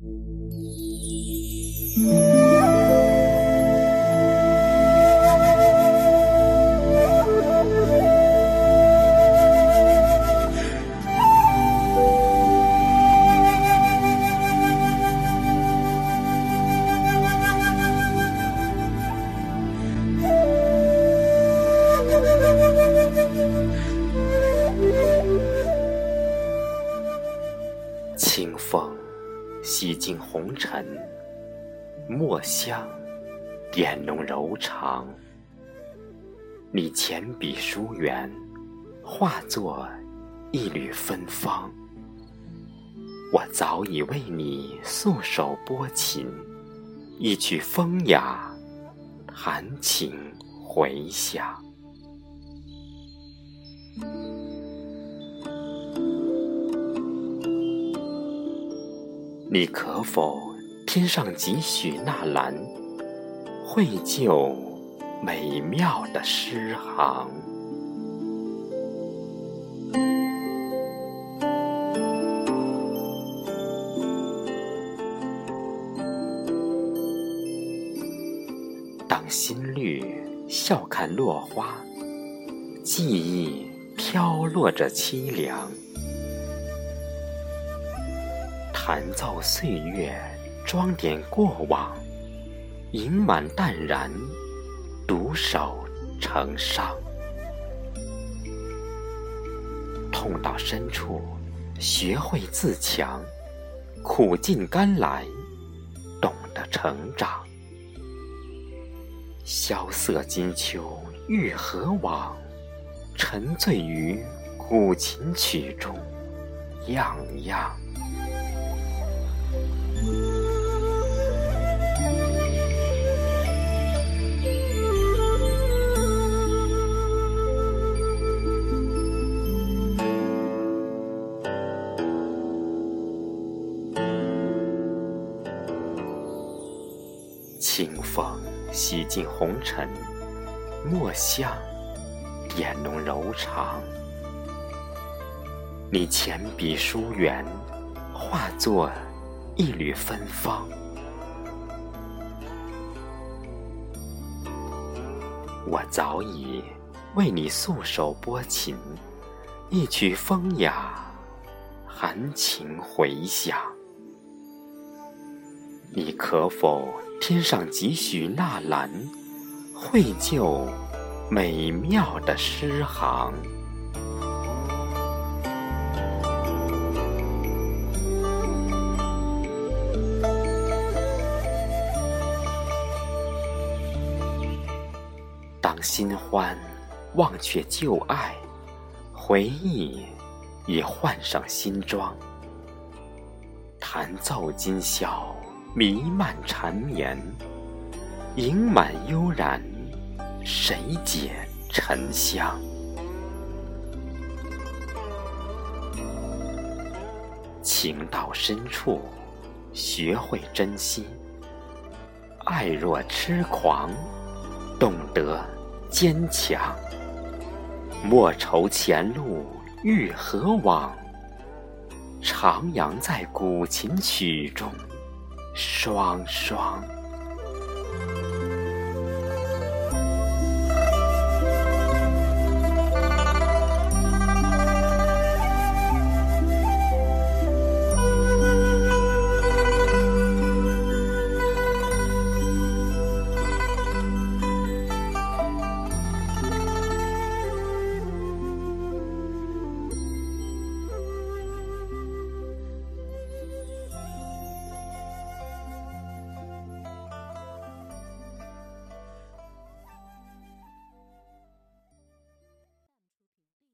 清洗尽红尘，墨香点浓柔肠。你浅笔疏远，化作一缕芬芳。我早已为你素手拨琴，一曲风雅，弹琴回响。你可否添上几许纳兰，绘就美妙的诗行？当新绿笑看落花，记忆飘落着凄凉。弹奏岁月，装点过往，盈满淡然，独守成伤。痛到深处，学会自强，苦尽甘来，懂得成长。萧瑟金秋欲何往？沉醉于古琴曲中，样样。清风洗尽红尘，墨香点浓柔肠。你浅笔疏远，化作一缕芬芳。我早已为你素手拨琴，一曲风雅，含情回响。你可否？添上几许纳兰，绘就美妙的诗行。当新欢忘却旧爱，回忆已换上新装，弹奏今宵。弥漫缠绵，盈满悠然，谁解沉香？情到深处，学会珍惜；爱若痴狂，懂得坚强。莫愁前路欲何往，徜徉在古琴曲中。爽爽。